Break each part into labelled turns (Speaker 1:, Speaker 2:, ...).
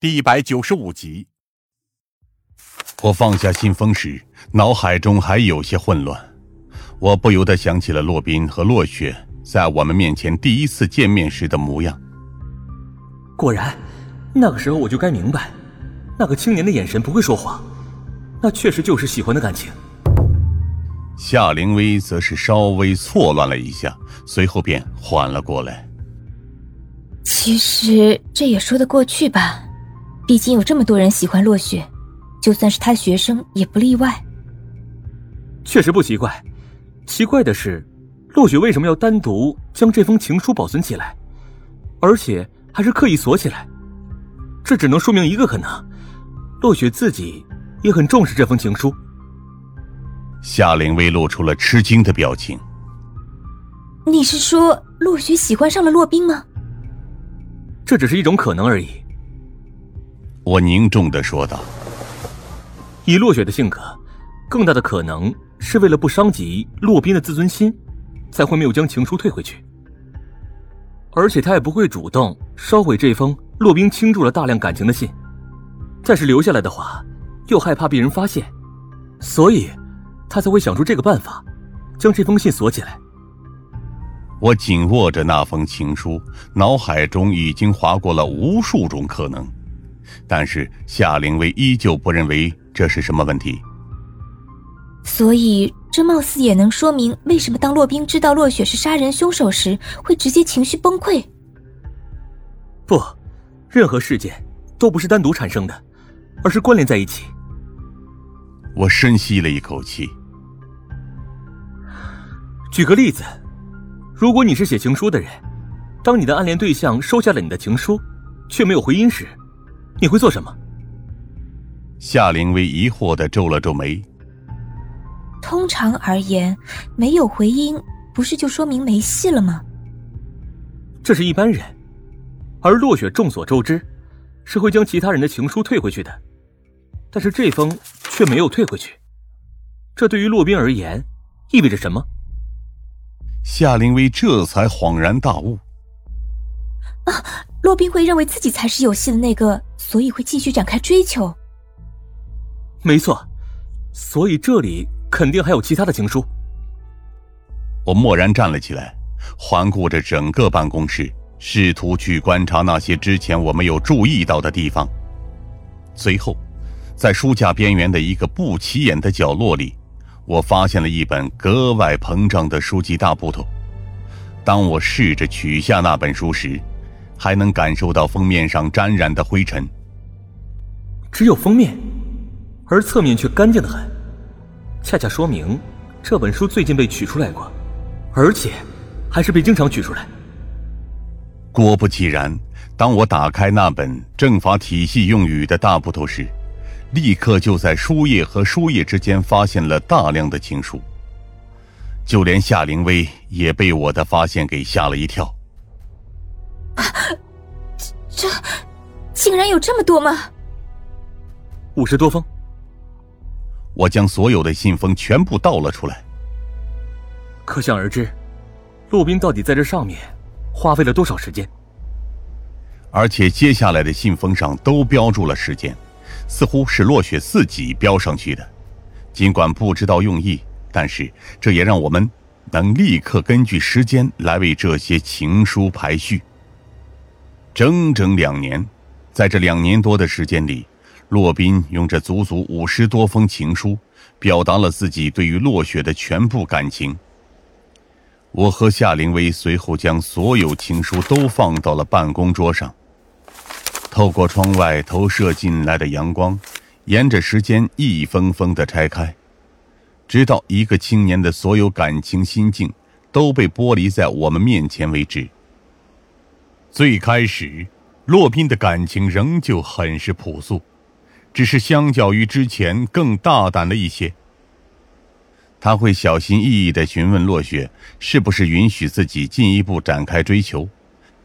Speaker 1: 第一百九十五集。
Speaker 2: 我放下信封时，脑海中还有些混乱，我不由得想起了洛宾和洛雪在我们面前第一次见面时的模样。
Speaker 3: 果然，那个时候我就该明白，那个青年的眼神不会说谎，那确实就是喜欢的感情。
Speaker 2: 夏灵薇则是稍微错乱了一下，随后便缓了过来。
Speaker 4: 其实这也说得过去吧，毕竟有这么多人喜欢洛雪。就算是他学生也不例外。
Speaker 3: 确实不奇怪，奇怪的是，洛雪为什么要单独将这封情书保存起来，而且还是刻意锁起来？这只能说明一个可能：洛雪自己也很重视这封情书。
Speaker 2: 夏灵薇露出了吃惊的表情。
Speaker 4: 你是说洛雪喜欢上了洛冰吗？
Speaker 3: 这只是一种可能而已。
Speaker 2: 我凝重的说道。
Speaker 3: 以落雪的性格，更大的可能是为了不伤及洛宾的自尊心，才会没有将情书退回去。而且他也不会主动烧毁这封洛宾倾注了大量感情的信，但是留下来的话，又害怕被人发现，所以，他才会想出这个办法，将这封信锁起来。
Speaker 2: 我紧握着那封情书，脑海中已经划过了无数种可能，但是夏灵薇依旧不认为。这是什么问题？
Speaker 4: 所以这貌似也能说明为什么当洛冰知道洛雪是杀人凶手时，会直接情绪崩溃。
Speaker 3: 不，任何事件都不是单独产生的，而是关联在一起。
Speaker 2: 我深吸了一口气。
Speaker 3: 举个例子，如果你是写情书的人，当你的暗恋对象收下了你的情书，却没有回音时，你会做什么？
Speaker 2: 夏灵薇疑惑的皱了皱眉。
Speaker 4: 通常而言，没有回音，不是就说明没戏了吗？
Speaker 3: 这是一般人，而落雪众所周知，是会将其他人的情书退回去的，但是这封却没有退回去，这对于洛宾而言，意味着什么？
Speaker 2: 夏灵薇这才恍然大悟。
Speaker 4: 啊，洛宾会认为自己才是有戏的那个，所以会继续展开追求。
Speaker 3: 没错，所以这里肯定还有其他的情书。
Speaker 2: 我蓦然站了起来，环顾着整个办公室，试图去观察那些之前我没有注意到的地方。随后，在书架边缘的一个不起眼的角落里，我发现了一本格外膨胀的书籍大部头。当我试着取下那本书时，还能感受到封面上沾染的灰尘。
Speaker 3: 只有封面。而侧面却干净的很，恰恰说明这本书最近被取出来过，而且还是被经常取出来。
Speaker 2: 果不其然，当我打开那本政法体系用语的大部头时，立刻就在书页和书页之间发现了大量的情书。就连夏灵薇也被我的发现给吓了一跳。
Speaker 4: 这，竟然有这么多吗？
Speaker 3: 五十多封。
Speaker 2: 我将所有的信封全部倒了出来。
Speaker 3: 可想而知，陆斌到底在这上面花费了多少时间？
Speaker 2: 而且接下来的信封上都标注了时间，似乎是落雪自己标上去的。尽管不知道用意，但是这也让我们能立刻根据时间来为这些情书排序。整整两年，在这两年多的时间里。洛宾用这足足五十多封情书，表达了自己对于落雪的全部感情。我和夏灵薇随后将所有情书都放到了办公桌上。透过窗外投射进来的阳光，沿着时间一封封的拆开，直到一个青年的所有感情心境都被剥离在我们面前为止。最开始，洛宾的感情仍旧很是朴素。只是相较于之前更大胆了一些。他会小心翼翼地询问落雪是不是允许自己进一步展开追求，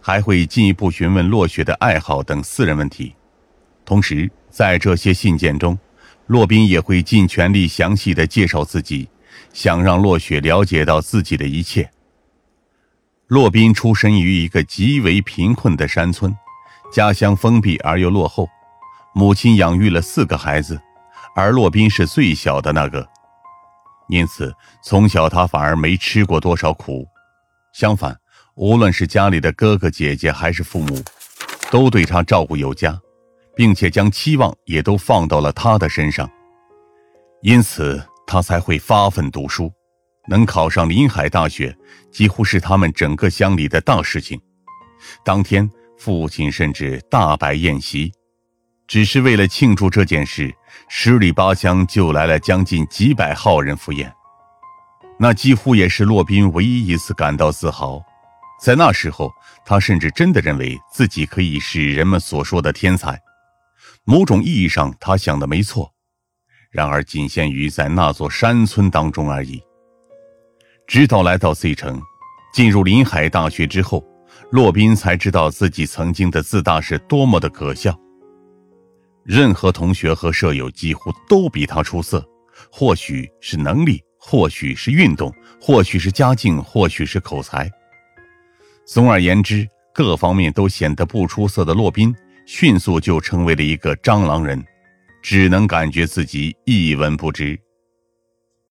Speaker 2: 还会进一步询问落雪的爱好等私人问题。同时，在这些信件中，洛宾也会尽全力详细地介绍自己，想让落雪了解到自己的一切。洛宾出身于一个极为贫困的山村，家乡封闭而又落后。母亲养育了四个孩子，而洛宾是最小的那个，因此从小他反而没吃过多少苦。相反，无论是家里的哥哥姐姐还是父母，都对他照顾有加，并且将期望也都放到了他的身上。因此，他才会发奋读书，能考上临海大学，几乎是他们整个乡里的大事情。当天，父亲甚至大摆宴席。只是为了庆祝这件事，十里八乡就来了将近几百号人赴宴。那几乎也是洛宾唯一一次感到自豪。在那时候，他甚至真的认为自己可以是人们所说的天才。某种意义上，他想的没错。然而，仅限于在那座山村当中而已。直到来到 C 城，进入临海大学之后，洛宾才知道自己曾经的自大是多么的可笑。任何同学和舍友几乎都比他出色，或许是能力，或许是运动，或许是家境，或许是口才。总而言之，各方面都显得不出色的洛宾，迅速就成为了一个蟑螂人，只能感觉自己一文不值。